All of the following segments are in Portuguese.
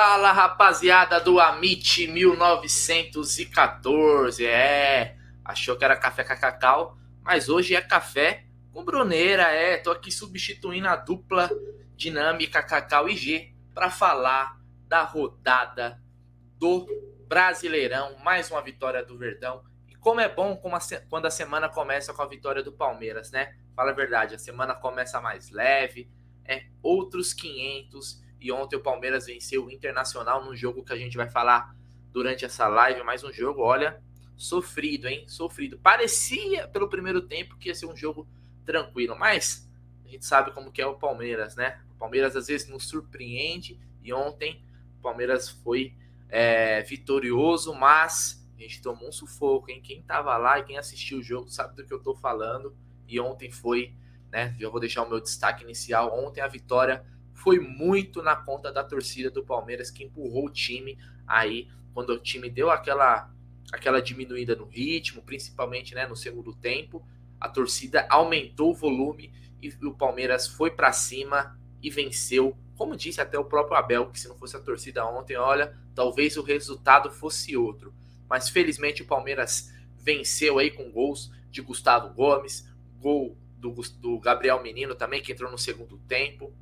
Fala rapaziada do Amit 1914. É, achou que era café com cacau, mas hoje é café com Bruneira. É, tô aqui substituindo a dupla dinâmica Cacau e G para falar da rodada do Brasileirão. Mais uma vitória do Verdão. E como é bom quando a semana começa com a vitória do Palmeiras, né? Fala a verdade, a semana começa mais leve, é outros 500 e ontem o Palmeiras venceu o Internacional num jogo que a gente vai falar durante essa live. Mais um jogo, olha, sofrido, hein? Sofrido. Parecia pelo primeiro tempo que ia ser um jogo tranquilo, mas a gente sabe como que é o Palmeiras, né? O Palmeiras às vezes nos surpreende e ontem o Palmeiras foi é, vitorioso, mas a gente tomou um sufoco, hein? Quem tava lá e quem assistiu o jogo sabe do que eu tô falando. E ontem foi, né? Já vou deixar o meu destaque inicial. Ontem a vitória foi muito na conta da torcida do Palmeiras que empurrou o time aí quando o time deu aquela aquela diminuída no ritmo, principalmente né, no segundo tempo, a torcida aumentou o volume e o Palmeiras foi para cima e venceu. Como disse até o próprio Abel, que se não fosse a torcida ontem, olha, talvez o resultado fosse outro. Mas felizmente o Palmeiras venceu aí com gols de Gustavo Gomes, gol do, do Gabriel Menino também, que entrou no segundo tempo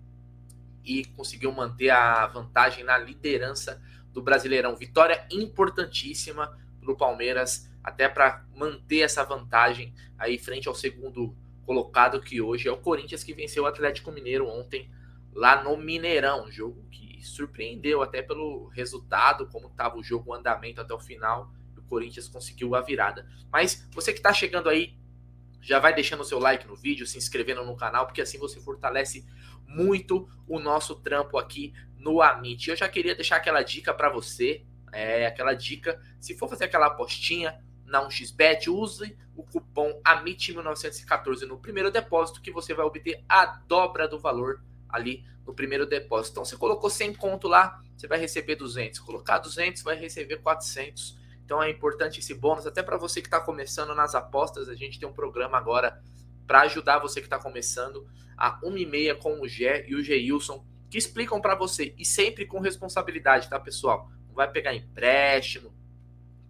e conseguiu manter a vantagem na liderança do Brasileirão. Vitória importantíssima para o Palmeiras, até para manter essa vantagem aí frente ao segundo colocado, que hoje é o Corinthians, que venceu o Atlético Mineiro ontem lá no Mineirão. Jogo que surpreendeu até pelo resultado, como estava o jogo, o andamento até o final. O Corinthians conseguiu a virada. Mas você que está chegando aí, já vai deixando o seu like no vídeo, se inscrevendo no canal, porque assim você fortalece muito o nosso trampo aqui no Amit. Eu já queria deixar aquela dica para você, é aquela dica, se for fazer aquela apostinha na 1xBet, use o cupom AMIT1914 no primeiro depósito que você vai obter a dobra do valor ali no primeiro depósito. Então você colocou 100 conto lá, você vai receber 200. Colocar 200, vai receber 400. Então é importante esse bônus, até para você que está começando nas apostas. A gente tem um programa agora para ajudar você que está começando a 1h30 com o Gé e o Geilson, que explicam para você, e sempre com responsabilidade, tá, pessoal? Não vai pegar empréstimo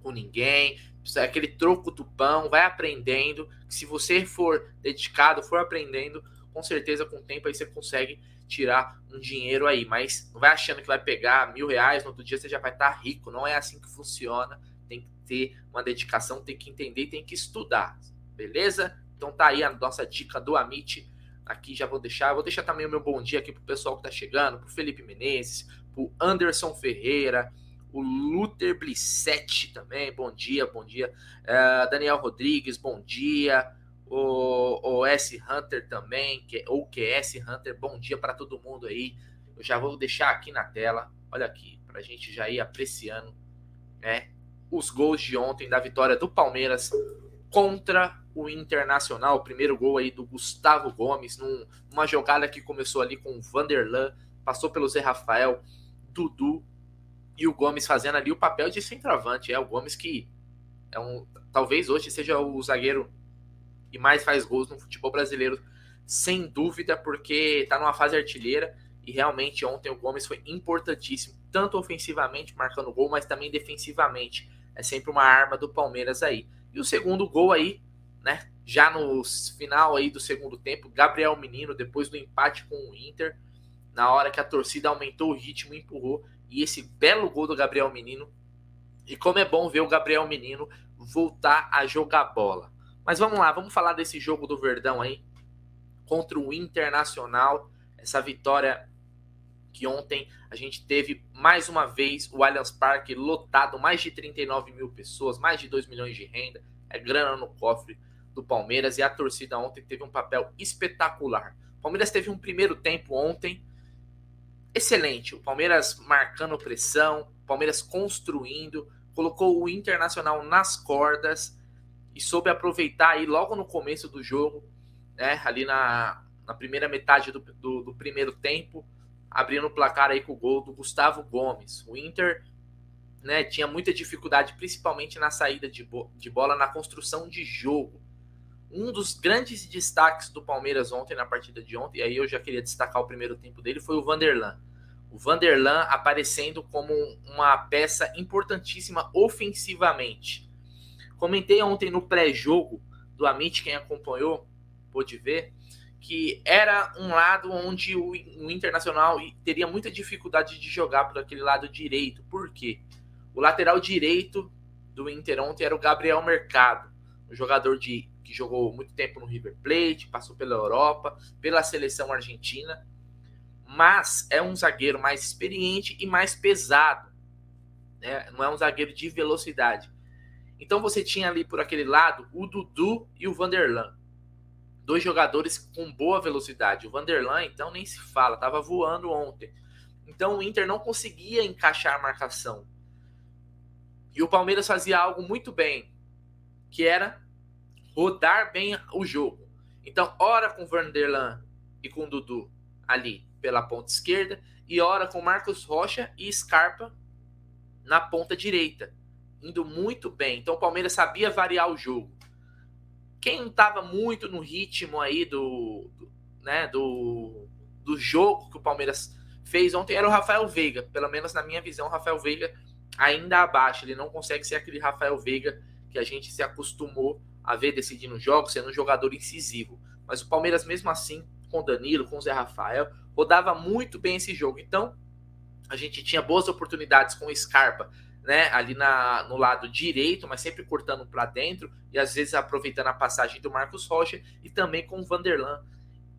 com ninguém, aquele troco do pão, vai aprendendo. Se você for dedicado, for aprendendo, com certeza com o tempo aí você consegue tirar um dinheiro aí. Mas não vai achando que vai pegar mil reais, no outro dia você já vai estar tá rico. Não é assim que funciona. Tem que ter uma dedicação, tem que entender, tem que estudar. Beleza? Então tá aí a nossa dica do Amit. Aqui já vou deixar. Vou deixar também o meu bom dia aqui pro pessoal que tá chegando, pro Felipe Menezes, pro Anderson Ferreira, o Luther Blissetti também, bom dia, bom dia. Uh, Daniel Rodrigues, bom dia. O, o S Hunter também, que, ou QS Hunter, bom dia para todo mundo aí. Eu já vou deixar aqui na tela, olha aqui, para a gente já ir apreciando né, os gols de ontem da vitória do Palmeiras contra o Internacional. Primeiro gol aí do Gustavo Gomes, num, numa jogada que começou ali com o Vanderlan, passou pelo Zé Rafael, Dudu e o Gomes fazendo ali o papel de centroavante. É o Gomes que é um, talvez hoje seja o zagueiro que mais faz gols no futebol brasileiro, sem dúvida, porque está numa fase artilheira. E realmente ontem o Gomes foi importantíssimo, tanto ofensivamente, marcando gol, mas também defensivamente. É sempre uma arma do Palmeiras aí. E o segundo gol aí né? Já no final aí do segundo tempo, Gabriel Menino, depois do empate com o Inter, na hora que a torcida aumentou o ritmo, empurrou, e esse belo gol do Gabriel Menino. E como é bom ver o Gabriel Menino voltar a jogar bola. Mas vamos lá, vamos falar desse jogo do Verdão aí contra o Internacional, essa vitória que ontem a gente teve mais uma vez o Allianz Parque lotado, mais de 39 mil pessoas, mais de 2 milhões de renda, é grana no cofre do Palmeiras e a torcida ontem teve um papel espetacular. O Palmeiras teve um primeiro tempo ontem excelente. O Palmeiras marcando pressão, o Palmeiras construindo, colocou o Internacional nas cordas e soube aproveitar aí logo no começo do jogo, né, ali na, na primeira metade do, do, do primeiro tempo, abrindo o placar aí com o gol do Gustavo Gomes. O Inter né, tinha muita dificuldade, principalmente na saída de, bo de bola, na construção de jogo um dos grandes destaques do Palmeiras ontem, na partida de ontem, e aí eu já queria destacar o primeiro tempo dele, foi o Vanderlan. O Vanderlan aparecendo como uma peça importantíssima ofensivamente. Comentei ontem no pré-jogo do Amit, quem acompanhou pôde ver, que era um lado onde o, o Internacional teria muita dificuldade de jogar por aquele lado direito. Por quê? O lateral direito do Inter ontem era o Gabriel Mercado, um jogador de, que jogou muito tempo no River Plate, passou pela Europa, pela seleção argentina, mas é um zagueiro mais experiente e mais pesado. Né? Não é um zagueiro de velocidade. Então você tinha ali por aquele lado o Dudu e o Vanderlan dois jogadores com boa velocidade. O Vanderlan, então, nem se fala, estava voando ontem. Então o Inter não conseguia encaixar a marcação. E o Palmeiras fazia algo muito bem, que era rodar bem o jogo. Então, ora com o Vanderlan e com o Dudu ali pela ponta esquerda, e ora com Marcos Rocha e Scarpa na ponta direita, indo muito bem. Então o Palmeiras sabia variar o jogo. Quem estava muito no ritmo aí do, do, né, do, do jogo que o Palmeiras fez ontem era o Rafael Veiga. Pelo menos na minha visão, o Rafael Veiga ainda abaixo. Ele não consegue ser aquele Rafael Veiga que a gente se acostumou a ver decidindo jogos, sendo um jogador incisivo. Mas o Palmeiras, mesmo assim, com Danilo, com o Zé Rafael, rodava muito bem esse jogo. Então, a gente tinha boas oportunidades com o Scarpa né, ali na, no lado direito, mas sempre cortando para dentro e às vezes aproveitando a passagem do Marcos Rocha e também com o Vanderlan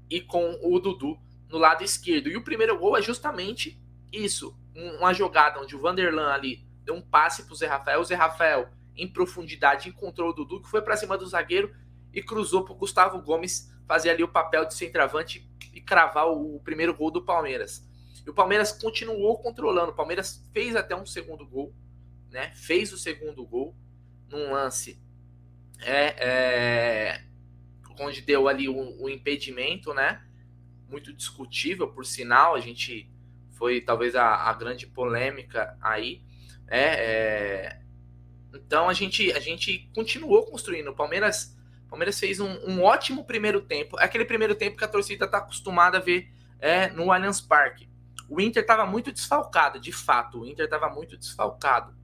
e com o Dudu no lado esquerdo. E o primeiro gol é justamente isso, uma jogada onde o Vanderlan ali deu um passe para o Zé Rafael, o Zé Rafael em profundidade encontrou o Dudu que foi para cima do zagueiro e cruzou para o Gustavo Gomes fazer ali o papel de centroavante e cravar o primeiro gol do Palmeiras. E o Palmeiras continuou controlando. O Palmeiras fez até um segundo gol, né? Fez o segundo gol num lance é, é, onde deu ali o, impedimento, né? Muito discutível, por sinal, a gente foi talvez a, a grande polêmica aí. É, é, então a gente, a gente continuou construindo. O Palmeiras, Palmeiras fez um, um ótimo primeiro tempo. É aquele primeiro tempo que a torcida está acostumada a ver é, no Allianz Parque. O Inter estava muito desfalcado, de fato. O Inter estava muito desfalcado.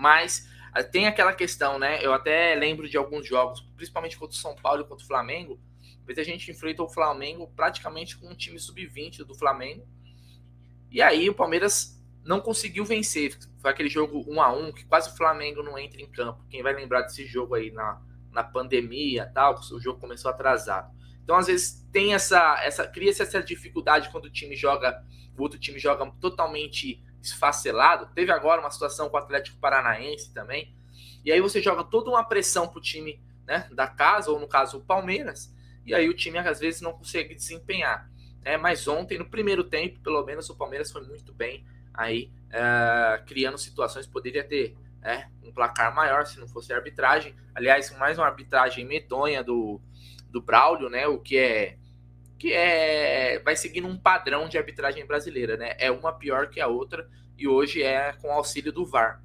Mas ah, tem aquela questão, né? Eu até lembro de alguns jogos, principalmente contra o São Paulo e contra o Flamengo. A gente enfrentou o Flamengo praticamente com um time sub-20 do Flamengo. E aí o Palmeiras não conseguiu vencer. Foi aquele jogo 1 a 1 que quase o Flamengo não entra em campo. Quem vai lembrar desse jogo aí na, na pandemia tal, o jogo começou atrasado. Então, às vezes, tem essa. essa Cria-se essa dificuldade quando o time joga, o outro time joga totalmente esfacelado. Teve agora uma situação com o Atlético Paranaense também. E aí você joga toda uma pressão pro time né, da casa, ou no caso o Palmeiras, e aí o time às vezes não consegue desempenhar. É, mas ontem, no primeiro tempo, pelo menos o Palmeiras foi muito bem aí, é, criando situações, poderia ter é, um placar maior se não fosse a arbitragem. Aliás, mais uma arbitragem medonha do, do Braulio, né? O que é que é vai seguindo um padrão de arbitragem brasileira, né? É uma pior que a outra e hoje é com auxílio do VAR.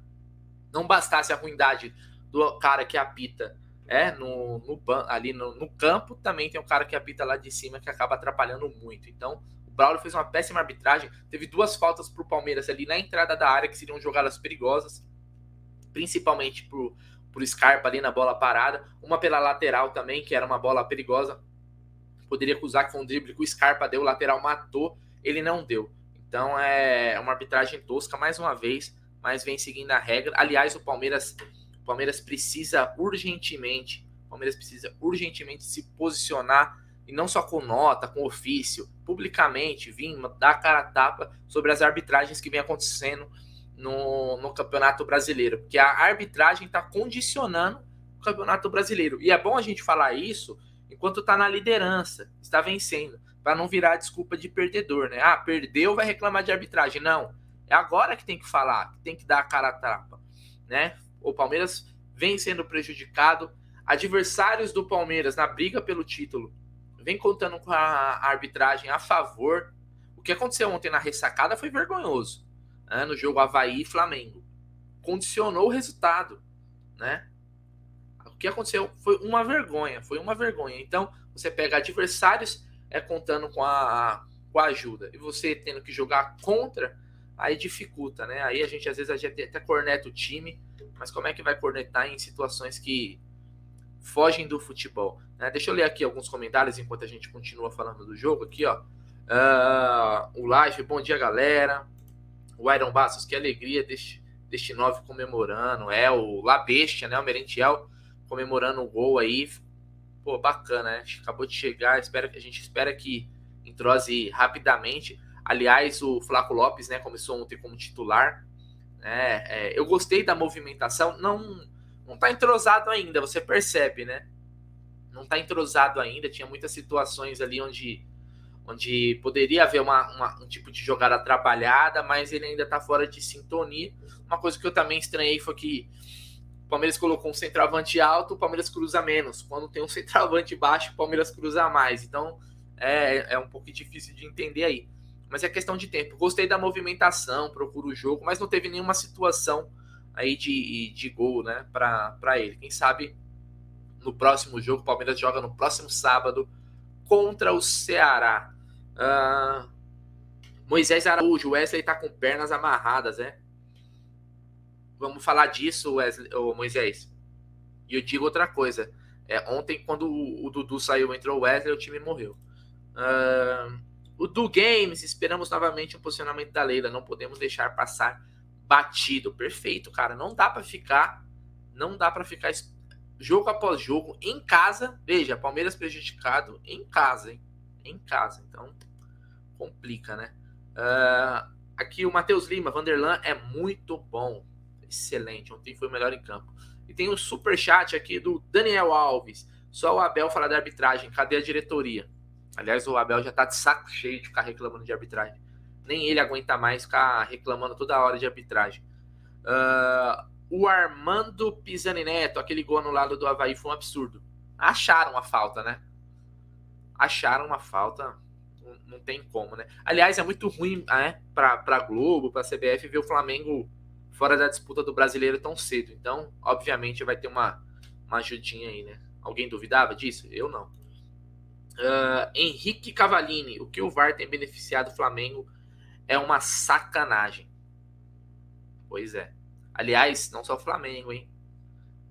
Não bastasse a ruindade do cara que apita é, no, no ali no, no, campo, também tem um cara que apita lá de cima que acaba atrapalhando muito. Então, o Braulio fez uma péssima arbitragem. Teve duas faltas para o Palmeiras ali na entrada da área, que seriam jogadas perigosas, principalmente pro, pro Scarpa ali na bola parada. Uma pela lateral também, que era uma bola perigosa poderia acusar que foi um drible que o Scarpa deu, o lateral matou, ele não deu. Então é uma arbitragem tosca mais uma vez, mas vem seguindo a regra. Aliás, o Palmeiras, o Palmeiras precisa urgentemente, o Palmeiras precisa urgentemente se posicionar e não só com nota, com ofício, publicamente, vir dar cara a tapa sobre as arbitragens que vem acontecendo no, no Campeonato Brasileiro, porque a arbitragem está condicionando o Campeonato Brasileiro. E é bom a gente falar isso, enquanto está na liderança, está vencendo, para não virar desculpa de perdedor, né? Ah, perdeu, vai reclamar de arbitragem. Não, é agora que tem que falar, que tem que dar a cara a tapa, né? O Palmeiras vem sendo prejudicado, adversários do Palmeiras na briga pelo título vem contando com a arbitragem a favor. O que aconteceu ontem na ressacada foi vergonhoso, né? no jogo Havaí e Flamengo. Condicionou o resultado, né? Que aconteceu foi uma vergonha, foi uma vergonha. Então, você pega adversários é, contando com a, ajuda. E você tendo que jogar contra, aí dificulta, né? Aí a gente às vezes a gente até corneta o time, mas como é que vai cornetar em situações que fogem do futebol? Né? Deixa eu ler aqui alguns comentários enquanto a gente continua falando do jogo aqui, ó. Uh, o live, bom dia galera. O Iron Bastos, que alegria deste, deste 9 comemorando. É o La Bestia, né? O Merentiel comemorando o gol aí. Pô, bacana, né? Acabou de chegar. Espero, a gente espera que entrose rapidamente. Aliás, o Flaco Lopes, né, começou ontem como titular. Né? É, eu gostei da movimentação. Não, não tá entrosado ainda, você percebe, né? Não tá entrosado ainda. Tinha muitas situações ali onde, onde poderia haver uma, uma um tipo de jogada atrapalhada, mas ele ainda tá fora de sintonia. Uma coisa que eu também estranhei foi que o Palmeiras colocou um centroavante alto, o Palmeiras cruza menos. Quando tem um centroavante baixo, o Palmeiras cruza mais. Então é, é um pouco difícil de entender aí. Mas é questão de tempo. Gostei da movimentação, procuro o jogo, mas não teve nenhuma situação aí de, de gol, né, para ele. Quem sabe no próximo jogo, o Palmeiras joga no próximo sábado contra o Ceará. Uh, Moisés Araújo, Wesley tá com pernas amarradas, né? Vamos falar disso, Wesley, oh, Moisés. E eu digo outra coisa. É, ontem, quando o, o Dudu saiu, entrou o Wesley, o time morreu. Uh, o do Games, esperamos novamente o posicionamento da Leila. Não podemos deixar passar batido. Perfeito, cara. Não dá para ficar, não dá para ficar jogo após jogo em casa. Veja, Palmeiras prejudicado em casa, hein? Em casa. Então complica, né? Uh, aqui o Matheus Lima, Vanderlan é muito bom, excelente. Ontem foi o melhor em campo. E tem um super chat aqui do Daniel Alves. Só o Abel fala da arbitragem. Cadê a diretoria? Aliás, o Abel já tá de saco cheio de ficar reclamando de arbitragem. Nem ele aguenta mais ficar reclamando toda hora de arbitragem. Uh, o Armando Pisani Neto, aquele gol no lado do Havaí foi um absurdo. Acharam uma falta, né? Acharam uma falta. Não, não tem como, né? Aliás, é muito ruim né, pra Globo, pra CBF ver o Flamengo fora da disputa do brasileiro tão cedo. Então, obviamente, vai ter uma, uma ajudinha aí, né? Alguém duvidava disso? Eu não. Uh, Henrique Cavalini, o que o VAR tem beneficiado o Flamengo é uma sacanagem. Pois é. Aliás, não só o Flamengo, hein?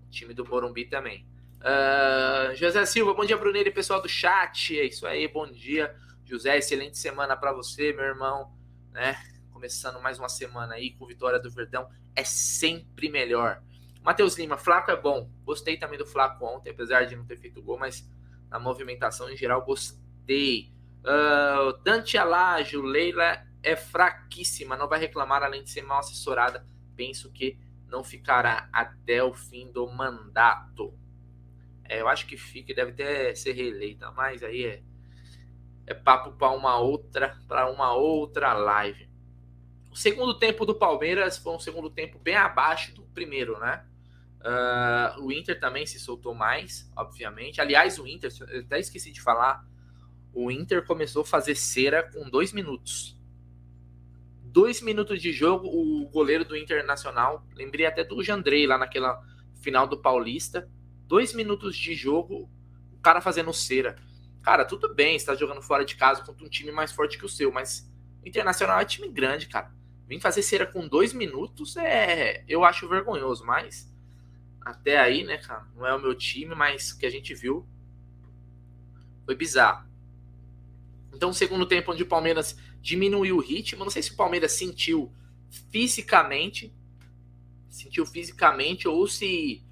O time do Morumbi também. Uh, José Silva, bom dia, Brunelli, pessoal do chat. É isso aí, bom dia. José, excelente semana para você, meu irmão. Né? Começando mais uma semana aí com vitória do Verdão. É sempre melhor. Matheus Lima, Flaco é bom. Gostei também do Flaco ontem, apesar de não ter feito gol, mas a movimentação em geral, gostei. Uh, Dante Alágio, Leila é fraquíssima, não vai reclamar além de ser mal assessorada. Penso que não ficará até o fim do mandato. É, eu acho que fica, deve até ser reeleita, mas aí é, é papo para uma outra, para uma outra live. O segundo tempo do Palmeiras foi um segundo tempo bem abaixo do primeiro, né? Uh, o Inter também se soltou mais, obviamente. Aliás, o Inter, eu até esqueci de falar, o Inter começou a fazer cera com dois minutos. Dois minutos de jogo, o goleiro do Internacional, lembrei até do Jandrei lá naquela final do Paulista. Dois minutos de jogo, o cara fazendo cera. Cara, tudo bem, está jogando fora de casa contra um time mais forte que o seu, mas o Internacional é time grande, cara. Vim fazer cera com dois minutos é, eu acho vergonhoso, mas até aí, né, cara? Não é o meu time, mas que a gente viu foi bizarro. Então, segundo tempo onde o Palmeiras diminuiu o ritmo, não sei se o Palmeiras sentiu fisicamente, sentiu fisicamente ou se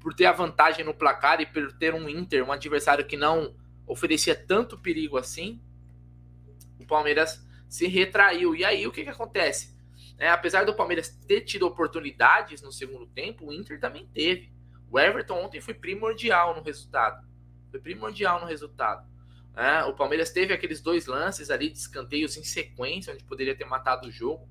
por ter a vantagem no placar e por ter um Inter, um adversário que não oferecia tanto perigo assim, o Palmeiras se retraiu. E aí o que que acontece? É, apesar do Palmeiras ter tido oportunidades no segundo tempo, o Inter também teve. O Everton ontem foi primordial no resultado. Foi primordial no resultado. É, o Palmeiras teve aqueles dois lances ali de escanteios em sequência, onde poderia ter matado o jogo.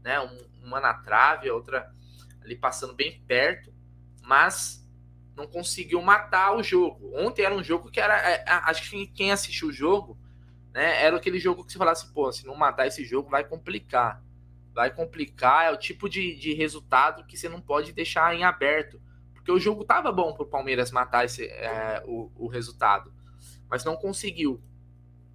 Né? Um, uma na trave, a outra ali passando bem perto. Mas não conseguiu matar o jogo. Ontem era um jogo que era. É, acho que quem assistiu o jogo né, era aquele jogo que você falasse, pô, se não matar esse jogo vai complicar vai complicar, é o tipo de, de resultado que você não pode deixar em aberto. Porque o jogo tava bom para o Palmeiras matar esse, é, o, o resultado, mas não conseguiu.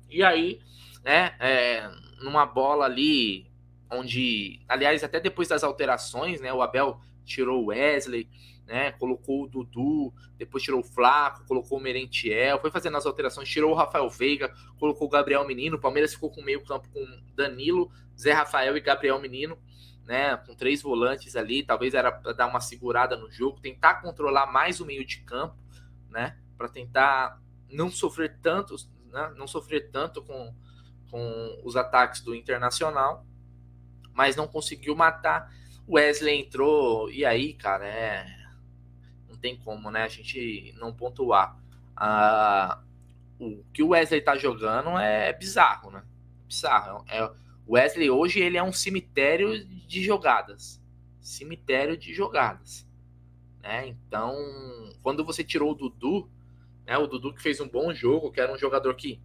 E aí né? É, numa bola ali onde, aliás, até depois das alterações, né? O Abel tirou o Wesley, né? Colocou o Dudu, depois tirou o Flaco, colocou o Merentiel, foi fazendo as alterações, tirou o Rafael Veiga, colocou o Gabriel Menino. O Palmeiras ficou com meio campo com Danilo, Zé Rafael e Gabriel Menino, né? Com três volantes ali, talvez era para dar uma segurada no jogo, tentar controlar mais o meio de campo, né? Para tentar não sofrer tanto, né? não sofrer tanto com, com os ataques do Internacional, mas não conseguiu matar. Wesley entrou, e aí, cara, é não tem como, né? A gente não pontuar. Ah, o que o Wesley tá jogando é bizarro, né? Bizarro. É, o Wesley hoje ele é um cemitério de jogadas. Cemitério de jogadas. Né? Então, quando você tirou o Dudu, né? O Dudu que fez um bom jogo, que era um jogador que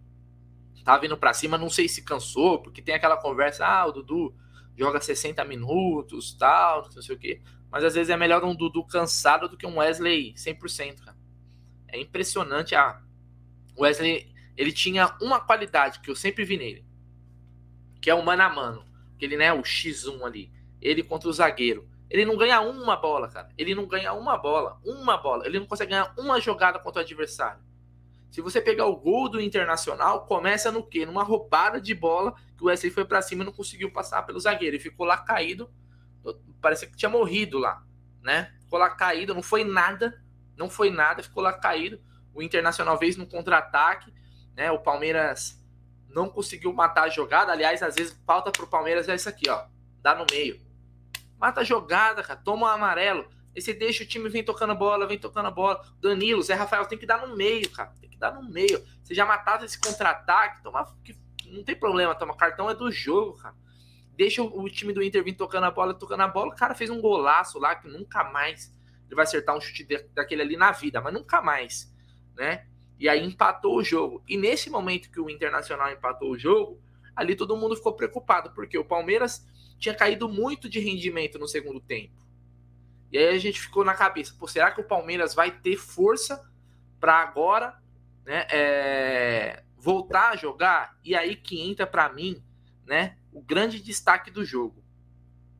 tava vindo para cima, não sei se cansou, porque tem aquela conversa, ah, o Dudu joga 60 minutos, tal, não sei o quê. Mas às vezes é melhor um Dudu cansado do que um Wesley 100%, cara. É impressionante a Wesley, ele tinha uma qualidade que eu sempre vi nele, que é o mano a mano, que ele, né, o X1 ali, ele contra o zagueiro. Ele não ganha uma bola, cara. Ele não ganha uma bola, uma bola. Ele não consegue ganhar uma jogada contra o adversário. Se você pegar o gol do Internacional, começa no quê? Numa roubada de bola que o Wesley foi para cima e não conseguiu passar pelo zagueiro. Ele ficou lá caído parecia que tinha morrido lá, né? Ficou lá caído, não foi nada, não foi nada, ficou lá caído. O Internacional veio no contra-ataque, né? O Palmeiras não conseguiu matar a jogada. Aliás, às vezes falta pro Palmeiras é isso aqui, ó, dá no meio. Mata a jogada, cara, toma o um amarelo. E você deixa o time vem tocando bola, vem tocando bola. Danilo, Zé Rafael tem que dar no meio, cara. Tem que dar no meio. Você já matava esse contra-ataque, toma não tem problema, toma cartão é do jogo, cara deixa o, time do Inter vir tocando a bola, tocando a bola. O cara fez um golaço lá que nunca mais ele vai acertar um chute daquele ali na vida, mas nunca mais, né? E aí empatou o jogo. E nesse momento que o Internacional empatou o jogo, ali todo mundo ficou preocupado, porque o Palmeiras tinha caído muito de rendimento no segundo tempo. E aí a gente ficou na cabeça, pô, será que o Palmeiras vai ter força para agora, né, é, voltar a jogar? E aí que entra para mim, né, o grande destaque do jogo.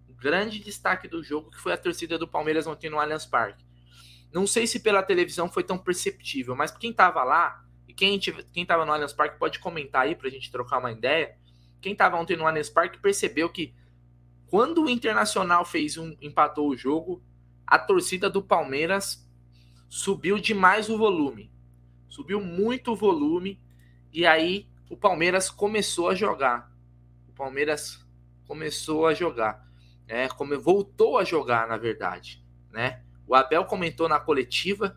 O grande destaque do jogo que foi a torcida do Palmeiras ontem no Allianz Parque. Não sei se pela televisão foi tão perceptível, mas quem estava lá, e quem estava no Allianz Parque pode comentar aí para a gente trocar uma ideia. Quem estava ontem no Allianz Parque percebeu que quando o Internacional fez um empatou o jogo, a torcida do Palmeiras subiu demais o volume. Subiu muito o volume e aí o Palmeiras começou a jogar o Palmeiras começou a jogar, né? Como voltou a jogar, na verdade, né? O Abel comentou na coletiva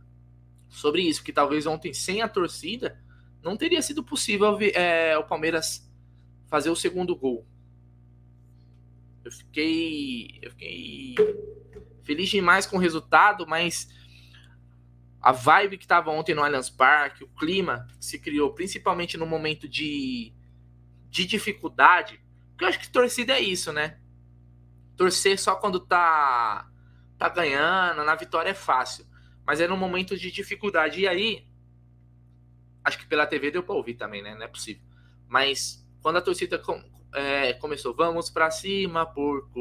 sobre isso, que talvez ontem sem a torcida não teria sido possível é, o Palmeiras fazer o segundo gol. Eu fiquei, eu fiquei feliz demais com o resultado, mas a vibe que estava ontem no Allianz Parque, o clima que se criou, principalmente no momento de, de dificuldade, porque eu acho que torcida é isso, né? Torcer só quando tá, tá ganhando, na vitória é fácil. Mas é no momento de dificuldade. E aí, acho que pela TV deu pra ouvir também, né? Não é possível. Mas quando a torcida com, é, começou, vamos pra cima, porco.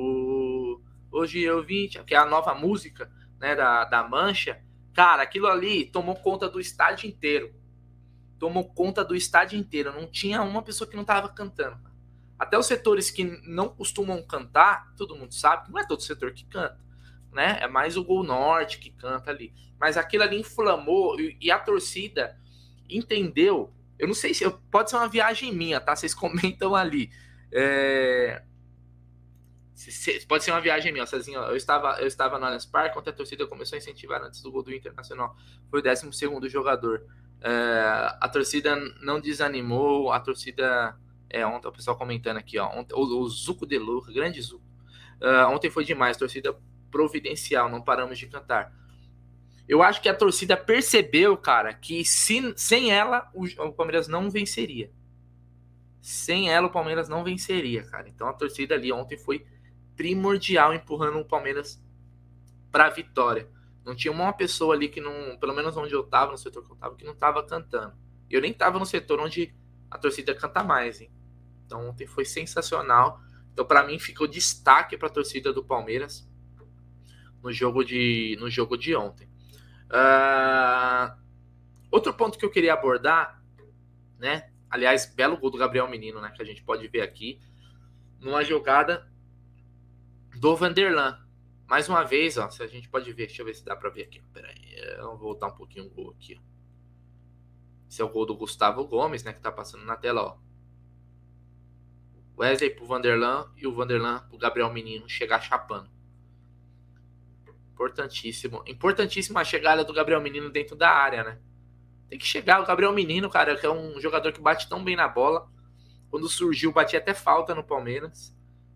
Hoje eu vim, que é a nova música né, da, da Mancha. Cara, aquilo ali tomou conta do estádio inteiro. Tomou conta do estádio inteiro. Não tinha uma pessoa que não tava cantando. Até os setores que não costumam cantar, todo mundo sabe não é todo setor que canta, né? É mais o Gol Norte que canta ali. Mas aquilo ali inflamou e, e a torcida entendeu. Eu não sei se pode ser uma viagem minha, tá? Vocês comentam ali. É, pode ser uma viagem minha, Cezinho. Eu estava, eu estava no Allianz Parque, quando a torcida começou a incentivar antes do gol do Internacional. Foi o 12 jogador. É, a torcida não desanimou, a torcida é, ontem o pessoal comentando aqui, ó. Ontem, o, o Zuco de Luca, grande Zuco. Uh, ontem foi demais, torcida providencial, não paramos de cantar. Eu acho que a torcida percebeu, cara, que se, sem ela o, o Palmeiras não venceria. Sem ela o Palmeiras não venceria, cara. Então a torcida ali ontem foi primordial empurrando o Palmeiras para a vitória. Não tinha uma pessoa ali que não, pelo menos onde eu tava, no setor que eu tava, que não tava cantando. Eu nem tava no setor onde a torcida canta mais, hein? Então ontem foi sensacional. Então para mim ficou destaque para a torcida do Palmeiras no jogo de, no jogo de ontem. Uh, outro ponto que eu queria abordar, né? Aliás, belo gol do Gabriel Menino, né? Que a gente pode ver aqui numa jogada do Vanderlan. Mais uma vez, ó, se a gente pode ver, deixa eu ver se dá para ver aqui. Pera aí, vamos voltar um pouquinho o gol aqui. Esse é o gol do Gustavo Gomes, né, que tá passando na tela, ó. Wesley pro Vanderlan e o Vanderlan pro Gabriel Menino chegar chapando. Importantíssimo. Importantíssima a chegada do Gabriel Menino dentro da área, né? Tem que chegar. O Gabriel Menino, cara, que é um jogador que bate tão bem na bola. Quando surgiu, batia até falta no Palmeiras,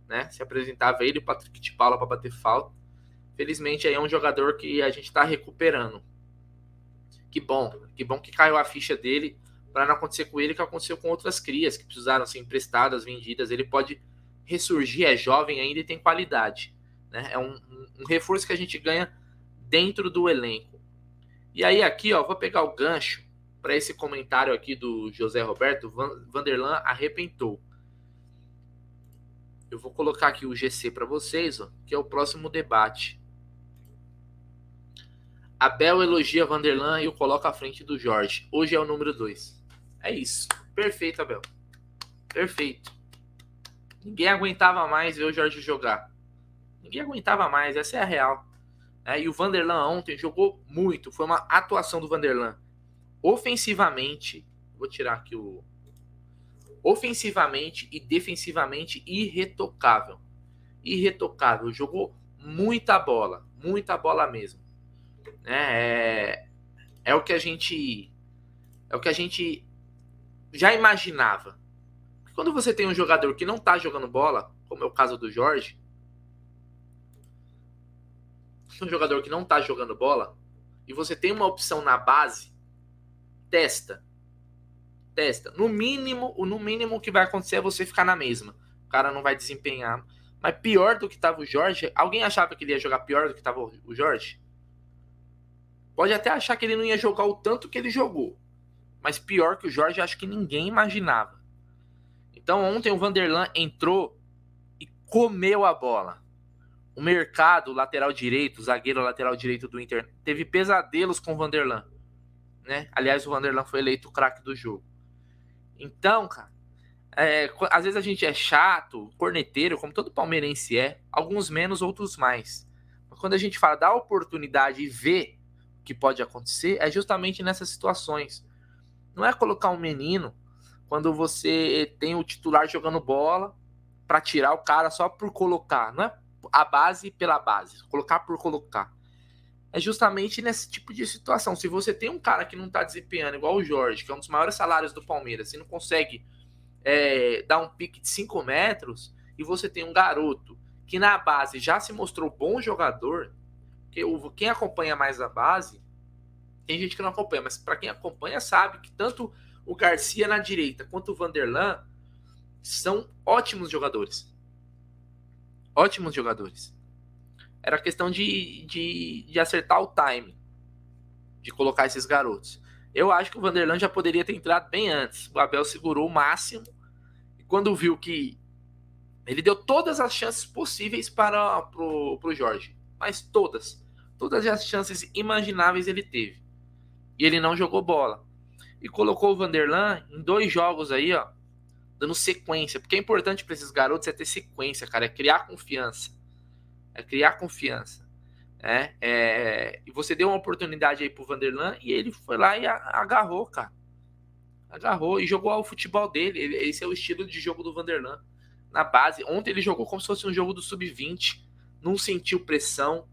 né? Se apresentava ele, o Patrick de Paula, para bater falta. Felizmente aí é um jogador que a gente está recuperando. Que bom, que bom que caiu a ficha dele para não acontecer com ele que aconteceu com outras crias que precisaram ser emprestadas, vendidas. Ele pode ressurgir, é jovem ainda e tem qualidade. Né? É um, um, um reforço que a gente ganha dentro do elenco. E aí aqui, ó, vou pegar o gancho para esse comentário aqui do José Roberto, Vanderlan arrepentou. Eu vou colocar aqui o GC para vocês, ó, que é o próximo debate. Abel elogia Vanderlan e o coloca à frente do Jorge. Hoje é o número 2. É isso. Perfeito, Abel. Perfeito. Ninguém aguentava mais ver o Jorge jogar. Ninguém aguentava mais, essa é a real. É, e o Vanderlan ontem jogou muito. Foi uma atuação do Vanderlan. Ofensivamente, vou tirar aqui o. Ofensivamente e defensivamente irretocável. Irretocável. Jogou muita bola. Muita bola mesmo. Né? É, é o que a gente é o que a gente já imaginava. Quando você tem um jogador que não está jogando bola, como é o caso do Jorge, um jogador que não está jogando bola e você tem uma opção na base, testa. Testa. No mínimo, o no mínimo que vai acontecer é você ficar na mesma. O cara não vai desempenhar. Mas pior do que estava o Jorge, alguém achava que ele ia jogar pior do que estava o Jorge? Pode até achar que ele não ia jogar o tanto que ele jogou. Mas pior que o Jorge, acho que ninguém imaginava. Então ontem o Vanderlan entrou e comeu a bola. O mercado, lateral direito, zagueiro lateral direito do Inter, teve pesadelos com o Vanderlan. Né? Aliás, o Vanderlan foi eleito o craque do jogo. Então, cara, é, às vezes a gente é chato, corneteiro, como todo palmeirense é, alguns menos, outros mais. Mas quando a gente fala da oportunidade e vê que pode acontecer é justamente nessas situações. Não é colocar um menino quando você tem o titular jogando bola para tirar o cara só por colocar. Não é a base pela base, colocar por colocar. É justamente nesse tipo de situação. Se você tem um cara que não está desempenhando igual o Jorge, que é um dos maiores salários do Palmeiras, e não consegue é, dar um pique de 5 metros, e você tem um garoto que na base já se mostrou bom jogador, o, quem acompanha mais a base, tem gente que não acompanha, mas para quem acompanha sabe que tanto o Garcia na direita quanto o Vanderlan são ótimos jogadores. Ótimos jogadores. Era questão de, de, de acertar o time de colocar esses garotos. Eu acho que o Vanderlan já poderia ter entrado bem antes. O Abel segurou o máximo. E quando viu que ele deu todas as chances possíveis para pro, pro Jorge mas todas. Todas as chances imagináveis ele teve. E ele não jogou bola. E colocou o Vanderlan em dois jogos aí, ó, dando sequência. Porque é importante para esses garotos é ter sequência, cara. É criar confiança. É criar confiança. É, é, e você deu uma oportunidade aí pro Vanderlan e ele foi lá e agarrou, cara. Agarrou e jogou o futebol dele. Esse é o estilo de jogo do Vanderlan. Na base. Ontem ele jogou como se fosse um jogo do Sub-20 não sentiu pressão,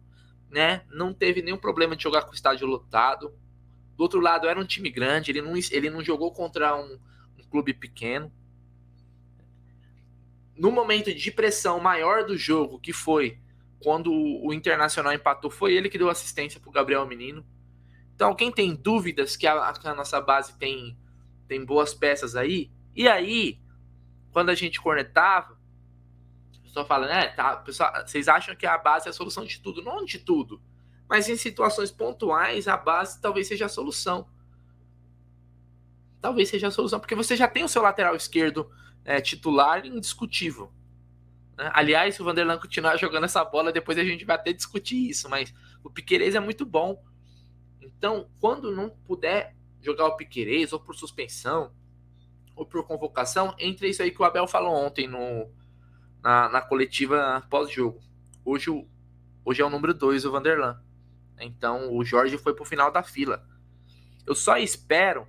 né? Não teve nenhum problema de jogar com o estádio lotado. Do outro lado, era um time grande, ele não, ele não jogou contra um, um clube pequeno. No momento de pressão maior do jogo, que foi quando o Internacional empatou, foi ele que deu assistência para o Gabriel Menino. Então, quem tem dúvidas que a, que a, nossa base tem, tem boas peças aí, e aí, quando a gente cornetava, pessoa fala, né, tá, pessoal, vocês acham que a base é a solução de tudo? Não de tudo. Mas em situações pontuais, a base talvez seja a solução. Talvez seja a solução, porque você já tem o seu lateral esquerdo é, titular indiscutível. Aliás, se o Vanderlan continuar jogando essa bola, depois a gente vai até discutir isso, mas o Piquerez é muito bom. Então, quando não puder jogar o Piquerez, ou por suspensão, ou por convocação, entre isso aí que o Abel falou ontem no, na, na coletiva pós-jogo. Hoje, hoje é o número 2 o Vanderlan. Então o Jorge foi pro final da fila. Eu só espero,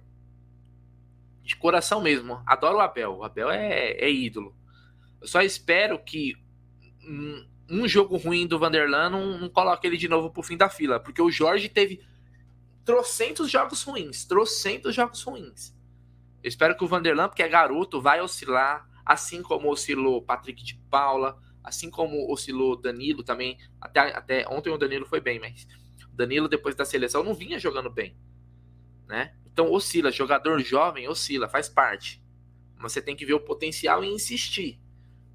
de coração mesmo, adoro o Abel. O Abel é, é ídolo. Eu só espero que um, jogo ruim do Vanderlan não, não coloque ele de novo pro fim da fila. Porque o Jorge teve trocentos jogos ruins. Trocentos jogos ruins. Eu espero que o Vanderlan, porque é garoto, vai oscilar. Assim como oscilou Patrick de Paula. Assim como oscilou Danilo também. Até, até ontem o Danilo foi bem, mas Danilo, depois da seleção, não vinha jogando bem. Né? Então oscila. Jogador jovem oscila, faz parte. Mas você tem que ver o potencial e insistir.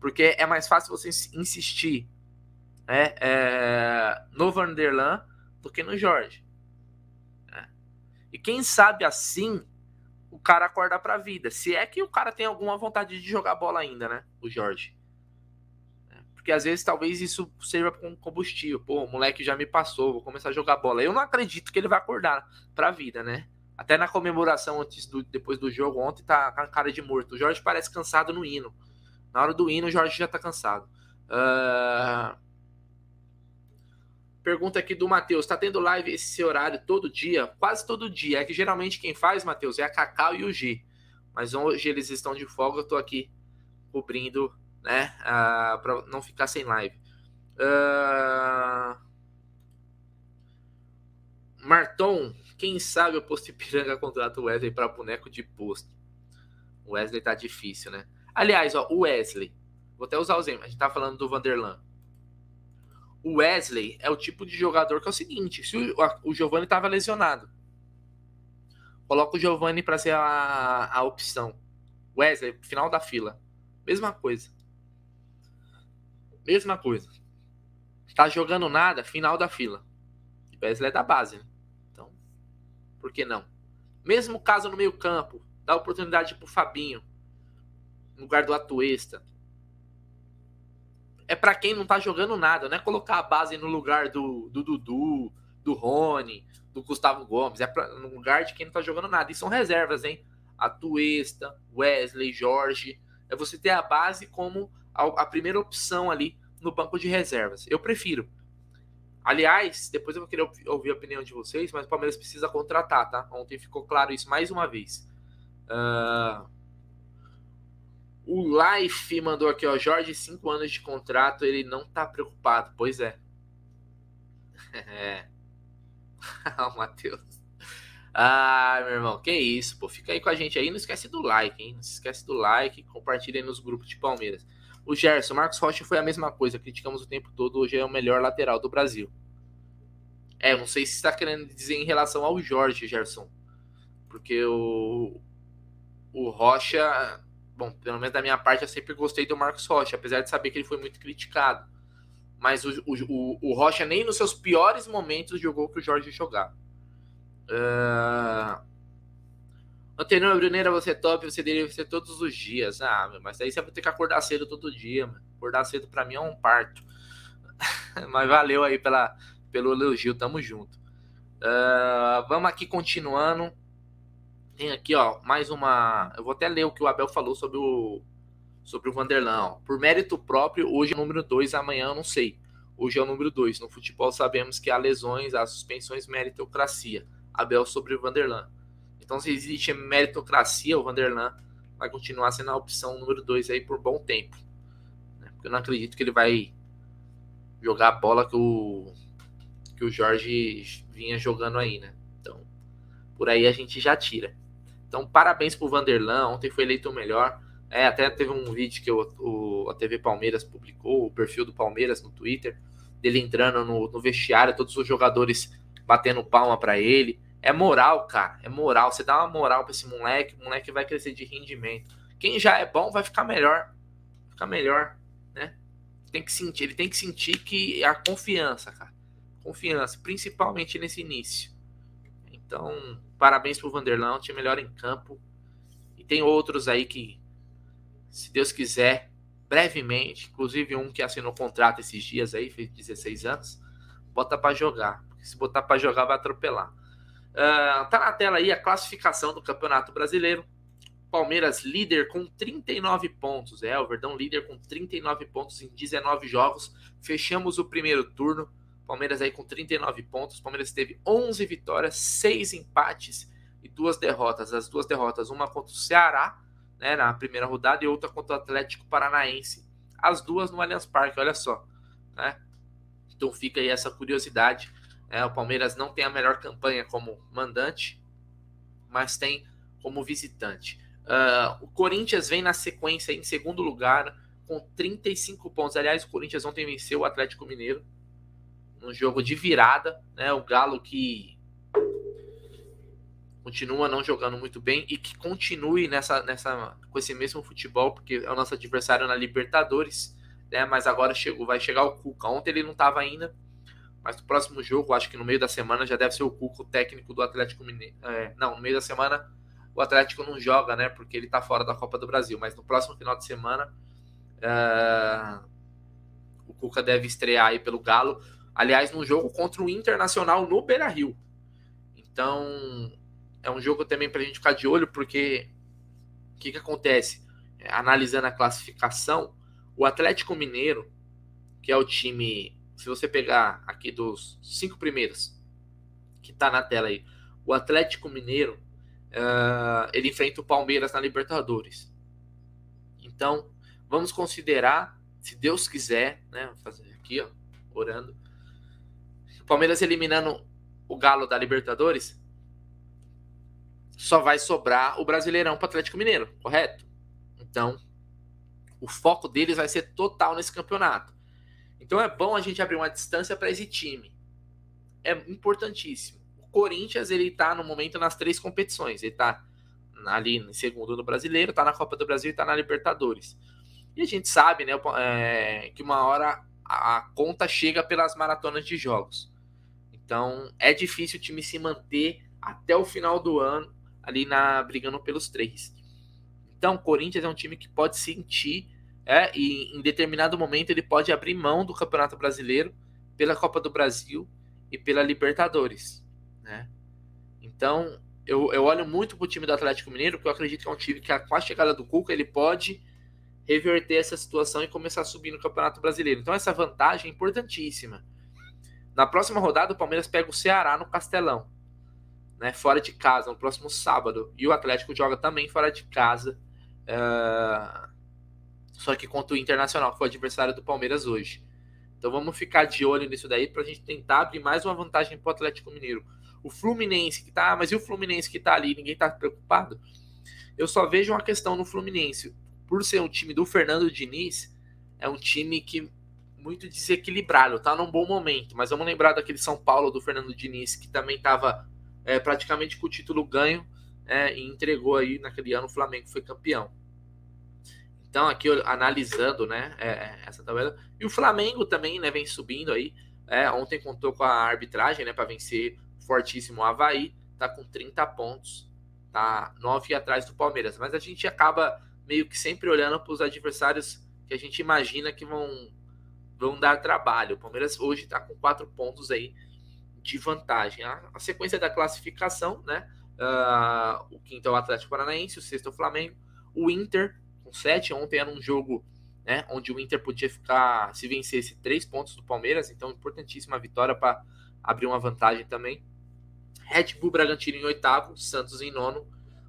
Porque é mais fácil você insistir né, é, no Vanderlan do que no Jorge. Né? E quem sabe assim o cara acordar pra vida. Se é que o cara tem alguma vontade de jogar bola ainda, né? O Jorge. Porque às vezes talvez isso sirva com combustível. Pô, o moleque já me passou, vou começar a jogar bola. Eu não acredito que ele vai acordar pra vida, né? Até na comemoração antes do, depois do jogo ontem tá com a cara de morto. O Jorge parece cansado no hino. Na hora do hino, o Jorge já tá cansado. Uh... Pergunta aqui do Matheus: tá tendo live esse horário todo dia? Quase todo dia. É que geralmente quem faz, Matheus, é a Cacau e o G. Mas hoje eles estão de folga, eu tô aqui cobrindo né? Uh, para não ficar sem live. Uh... Marton, quem sabe o posto Ipiranga contrata o Wesley para boneco de posto. O Wesley tá difícil, né? Aliás, o Wesley. Vou até usar o exemplo. A gente tá falando do Vanderlan. O Wesley é o tipo de jogador que é o seguinte: se o, o Giovanni tava lesionado, coloca o Giovanni para ser a, a opção. Wesley, final da fila. Mesma coisa. Mesma coisa. Tá jogando nada, final da fila. Wesley é da base, né? Então, por que não? Mesmo caso no meio campo, dá oportunidade pro Fabinho, no lugar do Atuesta. É para quem não tá jogando nada, não é colocar a base no lugar do, do Dudu, do Rony, do Gustavo Gomes. É pra, no lugar de quem não tá jogando nada. E são reservas, hein? Atuesta, Wesley, Jorge. É você ter a base como a, a primeira opção ali no banco de reservas. Eu prefiro. Aliás, depois eu vou querer ouvir a opinião de vocês, mas o Palmeiras precisa contratar, tá? Ontem ficou claro isso mais uma vez. Uh... O Life mandou aqui, ó. Jorge, cinco anos de contrato, ele não tá preocupado. Pois é. É. o Matheus. Ah, meu irmão, que isso, pô. Fica aí com a gente aí. Não esquece do like, hein? Não se esquece do like. Compartilha aí nos grupos de Palmeiras. O Gerson, Marcos Rocha foi a mesma coisa, criticamos o tempo todo, hoje é o melhor lateral do Brasil. É, não sei se está querendo dizer em relação ao Jorge, Gerson. Porque o, o Rocha, bom, pelo menos da minha parte, eu sempre gostei do Marcos Rocha, apesar de saber que ele foi muito criticado. Mas o, o, o Rocha nem nos seus piores momentos jogou que o Jorge jogava. Uh, Antenor Bruneira, você é top, você deveria ser todos os dias. Ah, mas aí você vai ter que acordar cedo todo dia, mano. Acordar cedo para mim é um parto. mas valeu aí pela, pelo elogio, tamo junto. Uh, vamos aqui continuando. Tem aqui, ó, mais uma. Eu vou até ler o que o Abel falou sobre o sobre o Vanderlan. Por mérito próprio, hoje é o número 2, amanhã eu não sei. Hoje é o número 2. No futebol sabemos que há lesões, há suspensões, meritocracia. Abel sobre o Vanderlan. Então, se existe meritocracia, o Vanderlan vai continuar sendo a opção número 2 aí por bom tempo. Né? Porque eu não acredito que ele vai jogar a bola que o, que o Jorge vinha jogando aí, né? Então, por aí a gente já tira. Então, parabéns pro Vanderlan. Ontem foi eleito o melhor. É, até teve um vídeo que o, o, a TV Palmeiras publicou, o perfil do Palmeiras no Twitter, dele entrando no, no vestiário, todos os jogadores batendo palma para ele. É moral, cara. É moral. Você dá uma moral para esse moleque, o moleque vai crescer de rendimento. Quem já é bom vai ficar melhor. Ficar melhor, né? Tem que sentir, ele tem que sentir que a confiança, cara. Confiança, principalmente nesse início. Então, parabéns pro Vanderlan, time melhor em campo. E tem outros aí que se Deus quiser, brevemente, inclusive um que assinou contrato esses dias aí, fez 16 anos, bota para jogar. Porque se botar para jogar, vai atropelar. Uh, tá na tela aí a classificação do Campeonato Brasileiro. Palmeiras líder com 39 pontos. É, o Verdão líder com 39 pontos em 19 jogos. Fechamos o primeiro turno. Palmeiras aí com 39 pontos. Palmeiras teve 11 vitórias, 6 empates e duas derrotas. As duas derrotas, uma contra o Ceará, né, na primeira rodada, e outra contra o Atlético Paranaense. As duas no Allianz Parque, olha só. Né? Então fica aí essa curiosidade. É, o Palmeiras não tem a melhor campanha como mandante, mas tem como visitante. Uh, o Corinthians vem na sequência em segundo lugar com 35 pontos. Aliás, o Corinthians ontem venceu o Atlético Mineiro num jogo de virada, né? O Galo que continua não jogando muito bem e que continue nessa, nessa com esse mesmo futebol, porque é o nosso adversário na Libertadores, né? Mas agora chegou, vai chegar o Cuca. Ontem ele não estava ainda, mas no próximo jogo, acho que no meio da semana já deve ser o Cuca, o técnico do Atlético Mineiro. É, não, no meio da semana o Atlético não joga, né? Porque ele tá fora da Copa do Brasil. Mas no próximo final de semana, uh, o Cuca deve estrear aí pelo Galo. Aliás, num jogo contra o Internacional no Beira Rio. Então, é um jogo também para a gente ficar de olho, porque o que, que acontece? É, analisando a classificação, o Atlético Mineiro, que é o time, se você pegar aqui dos cinco primeiros, que tá na tela aí, o Atlético Mineiro uh, ele enfrenta o Palmeiras na Libertadores. Então, vamos considerar, se Deus quiser, né, vou fazer aqui, ó, orando, o Palmeiras eliminando o Galo da Libertadores, só vai sobrar o Brasileirão para o Atlético Mineiro, correto? Então, o foco deles vai ser total nesse campeonato. Então é bom a gente abrir uma distância para esse time. É importantíssimo. Corinthians, ele tá no momento nas três competições. Ele tá ali em segundo no Brasileiro, tá na Copa do Brasil e tá na Libertadores. E a gente sabe, né, é, que uma hora a conta chega pelas maratonas de jogos. Então, é difícil o time se manter até o final do ano ali na brigando pelos três. Então, o Corinthians é um time que pode sentir é, e em determinado momento ele pode abrir mão do Campeonato Brasileiro pela Copa do Brasil e pela Libertadores né? Então, eu, eu olho muito pro time do Atlético Mineiro, porque eu acredito que é um time que, com a chegada do Cuca, ele pode reverter essa situação e começar a subir no Campeonato Brasileiro. Então, essa vantagem é importantíssima. Na próxima rodada, o Palmeiras pega o Ceará no Castelão, né, fora de casa, no próximo sábado. E o Atlético joga também fora de casa, uh... só que contra o Internacional, que foi o adversário do Palmeiras hoje. Então vamos ficar de olho nisso daí para a gente tentar abrir mais uma vantagem para o Atlético Mineiro. O Fluminense que tá, mas e o Fluminense que tá ali? Ninguém tá preocupado? Eu só vejo uma questão no Fluminense. Por ser um time do Fernando Diniz, é um time que muito desequilibrado, tá num bom momento. Mas vamos lembrar daquele São Paulo do Fernando Diniz, que também tava é, praticamente com o título ganho é, e entregou aí naquele ano o Flamengo foi campeão. Então, aqui analisando né, é, essa tabela. E o Flamengo também né, vem subindo aí. É, ontem contou com a arbitragem né, para vencer fortíssimo Havaí, tá com 30 pontos, tá 9 atrás do Palmeiras. Mas a gente acaba meio que sempre olhando para os adversários que a gente imagina que vão, vão dar trabalho. O Palmeiras hoje está com 4 pontos aí de vantagem. A, a sequência da classificação, né? Uh, o quinto é o Atlético Paranaense, o sexto é o Flamengo, o Inter com 7. Ontem era um jogo né, onde o Inter podia ficar, se vencesse, 3 pontos do Palmeiras, então importantíssima vitória para abrir uma vantagem também. Red Bull Bragantino em oitavo, Santos em nono.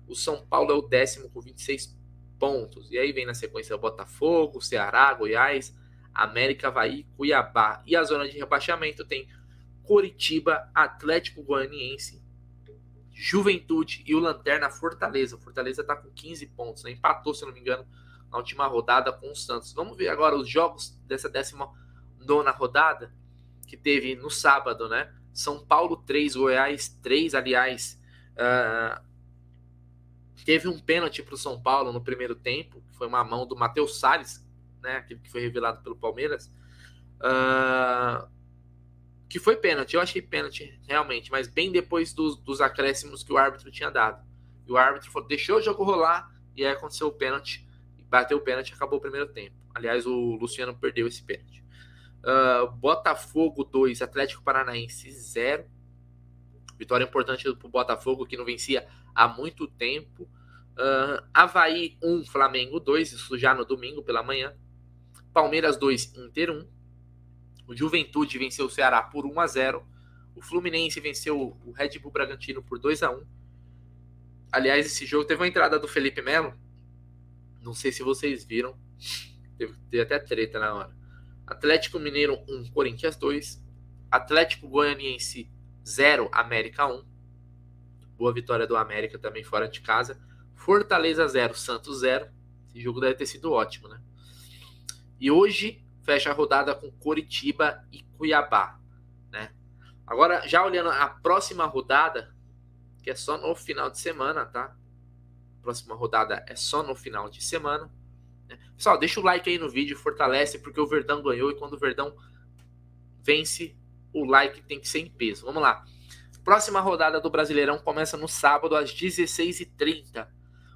O São Paulo é o décimo com 26 pontos. E aí vem na sequência o Botafogo, Ceará, Goiás, América, Havaí, Cuiabá. E a zona de rebaixamento tem Coritiba, Atlético Goianiense, Juventude e o Lanterna Fortaleza. Fortaleza está com 15 pontos, né? empatou, se não me engano, na última rodada com o Santos. Vamos ver agora os jogos dessa 19 rodada, que teve no sábado, né? São Paulo 3, Goiás 3, aliás. Uh, teve um pênalti para o São Paulo no primeiro tempo, foi uma mão do Matheus Salles, né, aquele que foi revelado pelo Palmeiras. Uh, que foi pênalti, eu achei pênalti realmente, mas bem depois dos, dos acréscimos que o árbitro tinha dado. E o árbitro falou, deixou o jogo rolar e aí aconteceu o pênalti bateu o pênalti acabou o primeiro tempo. Aliás, o Luciano perdeu esse pênalti. Uh, Botafogo 2, Atlético Paranaense 0. Vitória importante para o Botafogo, que não vencia há muito tempo. Uh, Havaí 1, Flamengo 2, isso já no domingo pela manhã. Palmeiras 2, Inter 1. O Juventude venceu o Ceará por 1 a 0. O Fluminense venceu o Red Bull Bragantino por 2 a 1. Aliás, esse jogo teve uma entrada do Felipe Melo. Não sei se vocês viram. Teve, teve até treta na hora. Atlético Mineiro 1, Corinthians 2. Atlético Goianiense 0, América 1. Boa vitória do América também fora de casa. Fortaleza 0, Santos 0. Esse jogo deve ter sido ótimo, né? E hoje fecha a rodada com Coritiba e Cuiabá, né? Agora, já olhando a próxima rodada, que é só no final de semana, tá? Próxima rodada é só no final de semana. Né? Pessoal, deixa o like aí no vídeo, fortalece, porque o Verdão ganhou e quando o Verdão vence, o like tem que ser em peso. Vamos lá. Próxima rodada do Brasileirão começa no sábado às 16h30.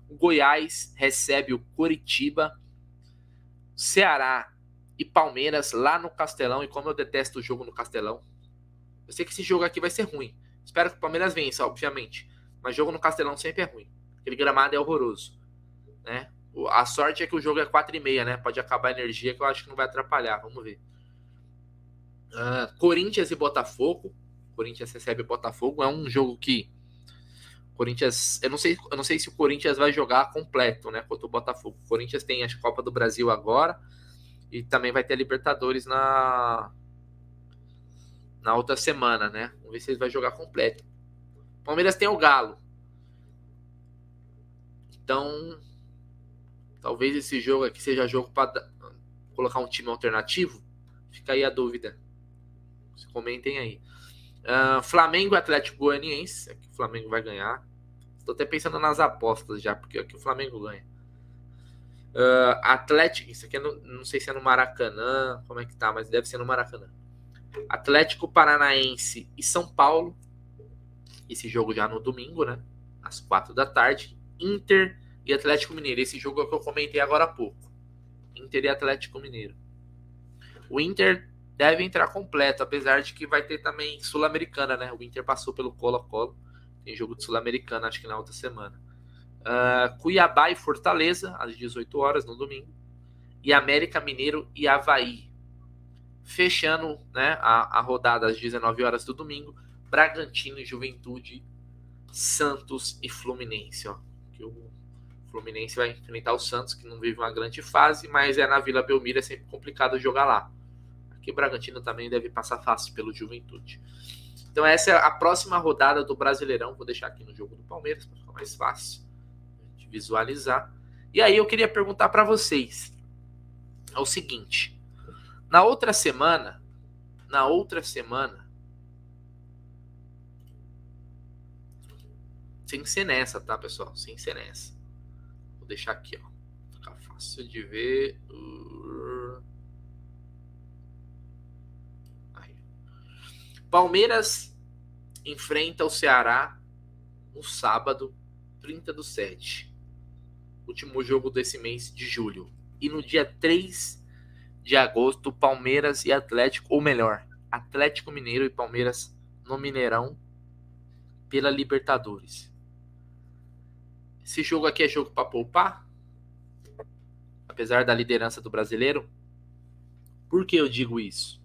O Goiás recebe o Coritiba, Ceará e Palmeiras lá no Castelão. E como eu detesto o jogo no Castelão, eu sei que esse jogo aqui vai ser ruim. Espero que o Palmeiras vença, obviamente. Mas jogo no Castelão sempre é ruim. Aquele gramado é horroroso. Né? A sorte é que o jogo é 4 e meia, né? Pode acabar a energia que eu acho que não vai atrapalhar. Vamos ver. Uh, Corinthians e Botafogo. Corinthians recebe Botafogo. É um jogo que. Corinthians. Eu não sei, eu não sei se o Corinthians vai jogar completo, né? Contra o Botafogo. O Corinthians tem a Copa do Brasil agora. E também vai ter a Libertadores na, na outra semana, né? Vamos ver se ele vai jogar completo. Palmeiras tem o Galo. Então, talvez esse jogo aqui seja jogo para colocar um time alternativo. Fica aí a dúvida. Comentem aí. Uh, Flamengo e Atlético Goianiense. Aqui o Flamengo vai ganhar. Estou até pensando nas apostas já, porque aqui o Flamengo ganha. Uh, Atlético, isso aqui é no, não sei se é no Maracanã, como é que tá, mas deve ser no Maracanã. Atlético Paranaense e São Paulo. Esse jogo já no domingo, né? Às quatro da tarde. Inter e Atlético Mineiro. Esse jogo é que eu comentei agora há pouco. Inter e Atlético Mineiro. O Inter deve entrar completo, apesar de que vai ter também Sul-Americana, né? O Inter passou pelo Colo-Colo. Tem jogo de Sul-Americana, acho que na outra semana. Uh, Cuiabá e Fortaleza, às 18 horas no domingo. E América Mineiro e Havaí, Fechando né, a, a rodada às 19 horas do domingo, Bragantino, Juventude, Santos e Fluminense. Ó, que o Fluminense vai enfrentar o Santos, que não vive uma grande fase, mas é na Vila Belmiro, é sempre complicado jogar lá. Aqui o Bragantino também deve passar fácil pelo Juventude. Então essa é a próxima rodada do Brasileirão. Vou deixar aqui no jogo do Palmeiras para ficar mais fácil de visualizar. E aí eu queria perguntar para vocês é o seguinte: na outra semana, na outra semana, sem ser nessa, tá, pessoal? Sem ser nessa. Vou deixar aqui, ó. Fica fácil de ver. Palmeiras enfrenta o Ceará no sábado, 30 do 7. Último jogo desse mês de julho. E no dia 3 de agosto, Palmeiras e Atlético, ou melhor, Atlético Mineiro e Palmeiras no Mineirão pela Libertadores. Esse jogo aqui é jogo para poupar? Apesar da liderança do brasileiro? Por que eu digo isso?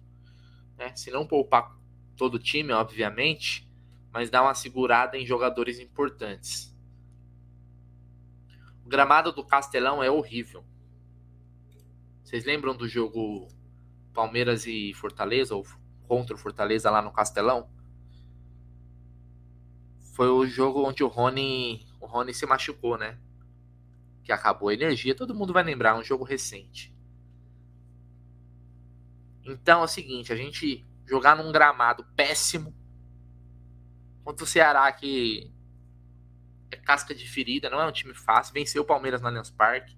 É, se não poupar todo time, obviamente, mas dá uma segurada em jogadores importantes. O gramado do Castelão é horrível. Vocês lembram do jogo Palmeiras e Fortaleza, ou contra o Fortaleza lá no Castelão? Foi o jogo onde o Rony, o Rony se machucou, né? Que acabou a energia, todo mundo vai lembrar, um jogo recente. Então é o seguinte, a gente jogar num gramado péssimo contra o Ceará que é casca de ferida, não é um time fácil, venceu o Palmeiras no Allianz Parque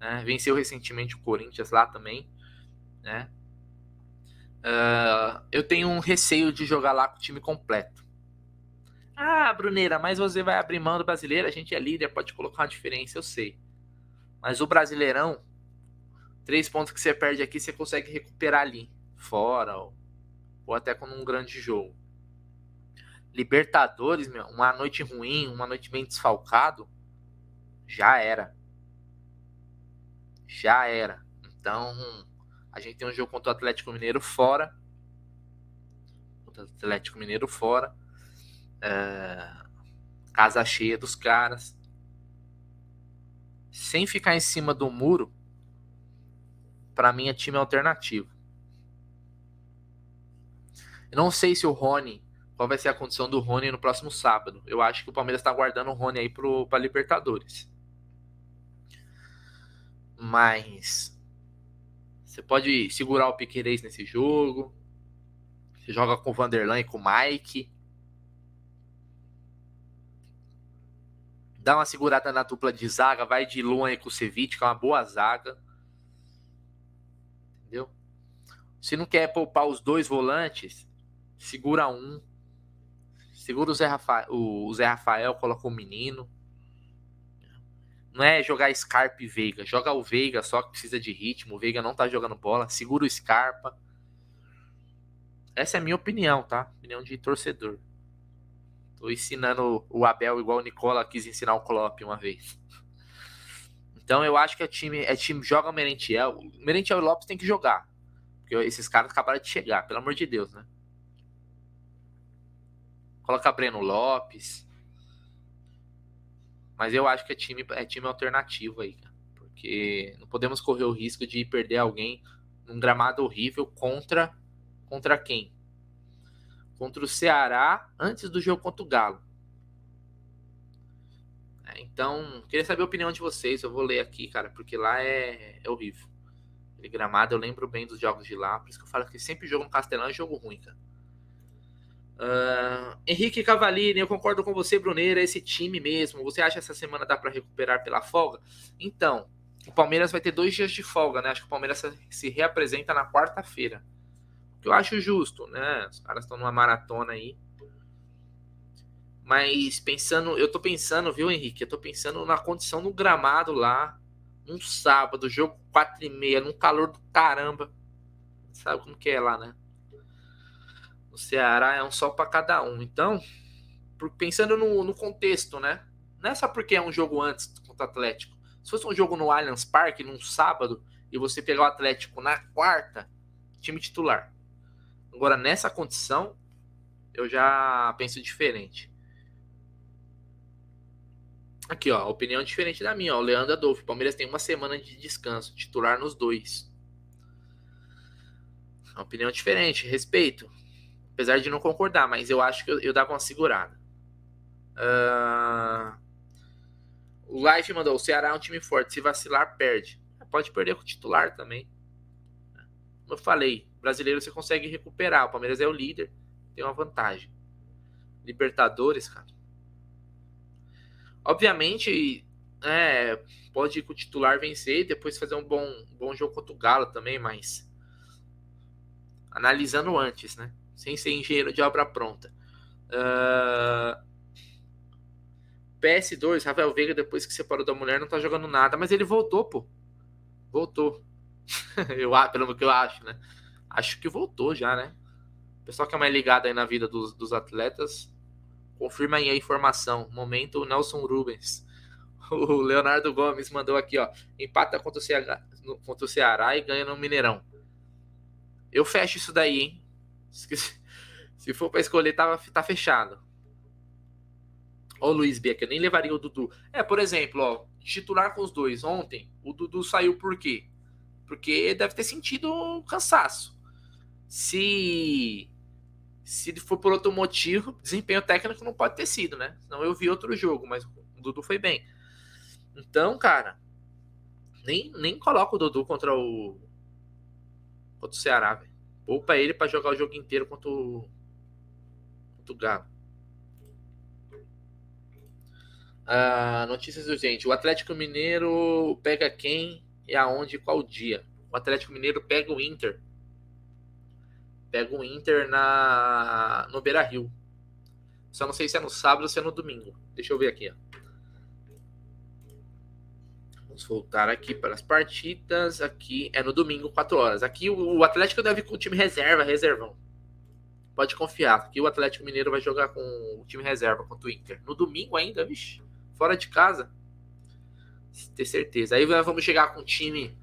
né? Venceu recentemente o Corinthians lá também, né? Uh, eu tenho um receio de jogar lá com o time completo. Ah, Bruneira, mas você vai abrir mão do brasileiro, a gente é líder, pode colocar uma diferença, eu sei. Mas o Brasileirão, três pontos que você perde aqui, você consegue recuperar ali, fora, ou, ou até com um grande jogo. Libertadores, meu, uma noite ruim, uma noite bem desfalcado, já era. Já era. Então, a gente tem um jogo contra o Atlético Mineiro fora. Contra o Atlético Mineiro fora. É, casa cheia dos caras. Sem ficar em cima do muro, para mim é time alternativo. Eu não sei se o Rony, qual vai ser a condição do Rony no próximo sábado. Eu acho que o Palmeiras está guardando o Rony aí para Libertadores. Mas você pode segurar o Piquerez nesse jogo. Você joga com o Vanderlan e com o Mike. Dá uma segurada na dupla de zaga, vai de Luan e Kusevich, que é uma boa zaga. Entendeu? Se não quer poupar os dois volantes, segura um. Segura o Zé Rafael, o Zé Rafael coloca o menino. Não é jogar Scarpa e Veiga. Joga o Veiga só que precisa de ritmo. O Veiga não tá jogando bola. Segura o Scarpa. Essa é a minha opinião, tá? Opinião de torcedor. Tô ensinando o Abel igual o Nicola quis ensinar o Klopp uma vez. Então eu acho que é time, é time joga o Merentiel. Merentiel e Lopes tem que jogar. Porque esses caras acabaram de chegar, pelo amor de Deus, né? Coloca Breno Lopes. Mas eu acho que é time, é time alternativo aí, cara. Porque não podemos correr o risco de perder alguém num gramado horrível contra contra quem? Contra o Ceará antes do jogo contra o Galo. É, então, queria saber a opinião de vocês. Eu vou ler aqui, cara, porque lá é, é horrível. Aquele gramado, eu lembro bem dos jogos de lá. Por isso que eu falo que sempre jogo no Castelão é jogo ruim, cara. Uh, Henrique Cavalini, eu concordo com você, Bruneira, esse time mesmo. Você acha que essa semana dá para recuperar pela folga? Então, o Palmeiras vai ter dois dias de folga, né? Acho que o Palmeiras se reapresenta na quarta-feira. Que eu acho justo, né? Os caras estão numa maratona aí. Mas pensando, eu tô pensando, viu, Henrique? Eu tô pensando na condição do gramado lá, um sábado, jogo 4 e meia, num calor do caramba. Sabe como que é lá, né? No Ceará é um sol para cada um. Então, pensando no, no, contexto, né? Não é só porque é um jogo antes contra o Atlético. Se fosse um jogo no Allianz Parque, num sábado, e você pegar o Atlético na quarta, time titular. Agora, nessa condição, eu já penso diferente. Aqui, ó, opinião diferente da minha, ó. Leandro Adolfo. Palmeiras tem uma semana de descanso, titular nos dois. Opinião diferente, respeito. Apesar de não concordar, mas eu acho que eu, eu dava uma segurada. Uh... O Life mandou: o Ceará é um time forte. Se vacilar, perde. Pode perder com o titular também. Como eu falei, brasileiro você consegue recuperar. O Palmeiras é o líder, tem uma vantagem. Libertadores, cara. Obviamente, é, pode ir com o titular vencer e depois fazer um bom, bom jogo contra o Galo também, mas analisando antes, né? Sem ser engenheiro de obra pronta. Uh... Ah, PS2, Rafael Veiga, depois que separou da mulher, não tá jogando nada, mas ele voltou, pô. Voltou. eu, pelo que eu acho, né? Acho que voltou já, né? O pessoal que é mais ligado aí na vida dos, dos atletas, confirma aí a informação. Momento, Nelson Rubens. O Leonardo Gomes mandou aqui, ó. Empata contra o, Ceará, contra o Ceará e ganha no Mineirão. Eu fecho isso daí, hein? Se for para escolher, tá, tá fechado. Ó, o Luiz Becker, nem levaria o Dudu. É, por exemplo, ó, titular com os dois. Ontem, o Dudu saiu por quê? Porque deve ter sentido cansaço. Se se for por outro motivo, desempenho técnico não pode ter sido, né? Senão eu vi outro jogo, mas o Dudu foi bem. Então, cara, nem, nem coloca o Dudu contra o contra o Ceará, velho. Poupa ele para jogar o jogo inteiro contra o, contra o Galo. Ah, notícias urgentes. O Atlético Mineiro pega quem e aonde qual dia? O Atlético Mineiro pega o Inter. Pega o Inter na no Beira Rio. Só não sei se é no sábado ou se é no domingo. Deixa eu ver aqui. Ó. Vamos voltar aqui para as partidas. Aqui é no domingo, 4 horas. Aqui o Atlético deve ir com o time reserva, reservão. Pode confiar. Aqui o Atlético Mineiro vai jogar com o time reserva contra o Inter. No domingo ainda, vixe. Fora de casa. Ter certeza. Aí vamos chegar com o time.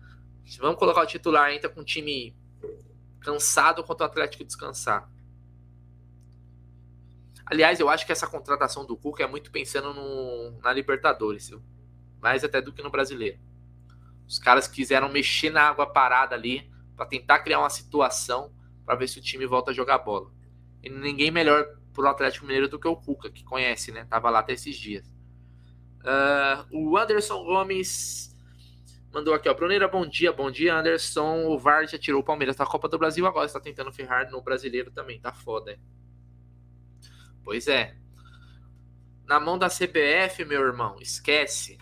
Vamos colocar o titular ainda com o time cansado contra o Atlético descansar. Aliás, eu acho que essa contratação do Cuca é muito pensando no, na Libertadores, viu? Mais até do que no Brasileiro. Os caras quiseram mexer na água parada ali para tentar criar uma situação para ver se o time volta a jogar bola. E ninguém melhor pro Atlético Mineiro do que o Cuca, que conhece, né? Tava lá até esses dias. Uh, o Anderson Gomes mandou aqui, ó. Bruneira, bom dia, bom dia, Anderson. O VAR já tirou o Palmeiras da Copa do Brasil, agora está tentando ferrar no brasileiro também. Tá foda, hein? Pois é. Na mão da CBF, meu irmão, esquece.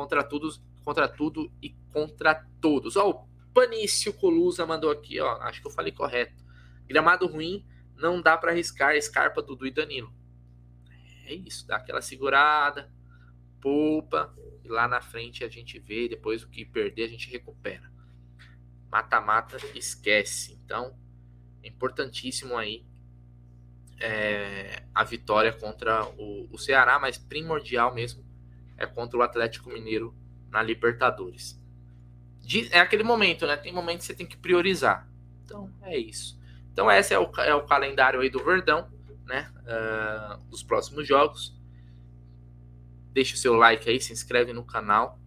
Contra tudo, contra tudo e contra todos. Ó, o Panício Colusa mandou aqui, ó. Acho que eu falei correto. Gramado ruim, não dá para arriscar Scarpa, Dudu e Danilo. É isso, dá aquela segurada, poupa, e lá na frente a gente vê, depois o que perder a gente recupera. Mata-mata, esquece. Então, é importantíssimo aí é, a vitória contra o, o Ceará, mas primordial mesmo é contra o Atlético Mineiro na Libertadores. É aquele momento, né? Tem momentos que você tem que priorizar. Então é isso. Então esse é o, é o calendário aí do Verdão, né? Uh, dos próximos jogos. Deixa o seu like aí, se inscreve no canal,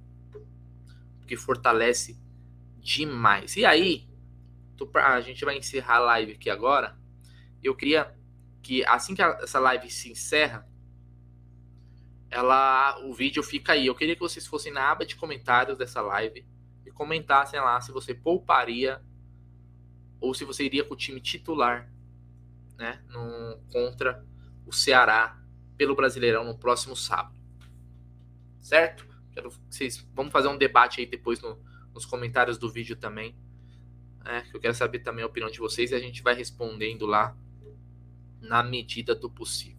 porque fortalece demais. E aí, tô, a gente vai encerrar a live aqui agora. Eu queria que assim que essa live se encerra, ela, o vídeo fica aí. Eu queria que vocês fossem na aba de comentários dessa live e comentassem lá se você pouparia ou se você iria com o time titular, né, no, contra o Ceará pelo Brasileirão no próximo sábado. Certo? Quero vocês vamos fazer um debate aí depois no, nos comentários do vídeo também. É, eu quero saber também a opinião de vocês e a gente vai respondendo lá na medida do possível.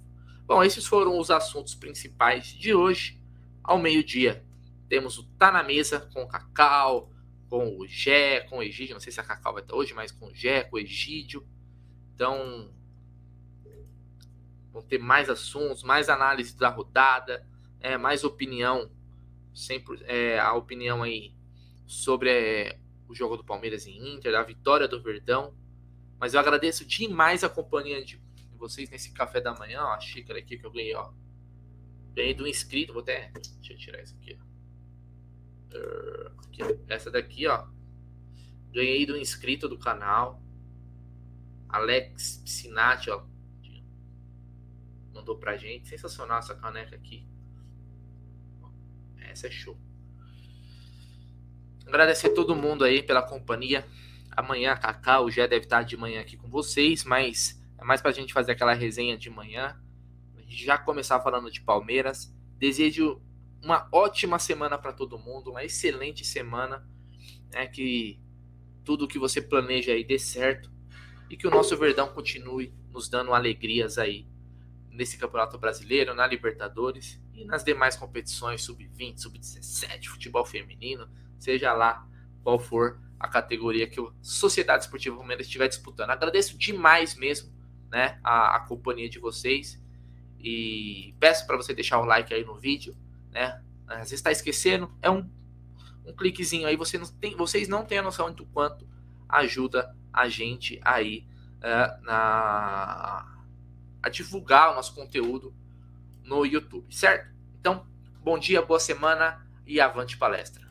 Bom, esses foram os assuntos principais de hoje. Ao meio-dia, temos o Tá na Mesa com o Cacau, com o Gé, com o Egídio. Não sei se a Cacau vai estar hoje, mas com o Gé, com o Egídio. Então, vão ter mais assuntos, mais análise da rodada, é, mais opinião, sempre é, a opinião aí sobre é, o jogo do Palmeiras em Inter, a vitória do Verdão. Mas eu agradeço demais a companhia de vocês nesse café da manhã, ó, a xícara aqui que eu ganhei, ó. Ganhei do inscrito, vou até. Deixa eu tirar isso aqui, ó. Aqui, essa daqui, ó. Ganhei do inscrito do canal. Alex Piscinati, ó. Mandou pra gente. Sensacional essa caneca aqui. Essa é show. Agradecer todo mundo aí pela companhia. Amanhã a Cacau já deve estar de manhã aqui com vocês, mas é mais para a gente fazer aquela resenha de manhã. A já começar falando de Palmeiras. Desejo uma ótima semana para todo mundo, uma excelente semana. Né, que tudo que você planeja aí dê certo. E que o nosso Verdão continue nos dando alegrias aí nesse Campeonato Brasileiro, na Libertadores e nas demais competições, sub-20, sub-17, futebol feminino, seja lá qual for a categoria que o Sociedade Esportiva Palmeiras estiver disputando. Agradeço demais mesmo né, a, a companhia de vocês. E peço para você deixar o like aí no vídeo, né? Às vezes está esquecendo, é um, um cliquezinho aí, você não tem, vocês não têm a noção do quanto ajuda a gente aí uh, na, a divulgar o nosso conteúdo no YouTube, certo? Então, bom dia, boa semana e avante palestra.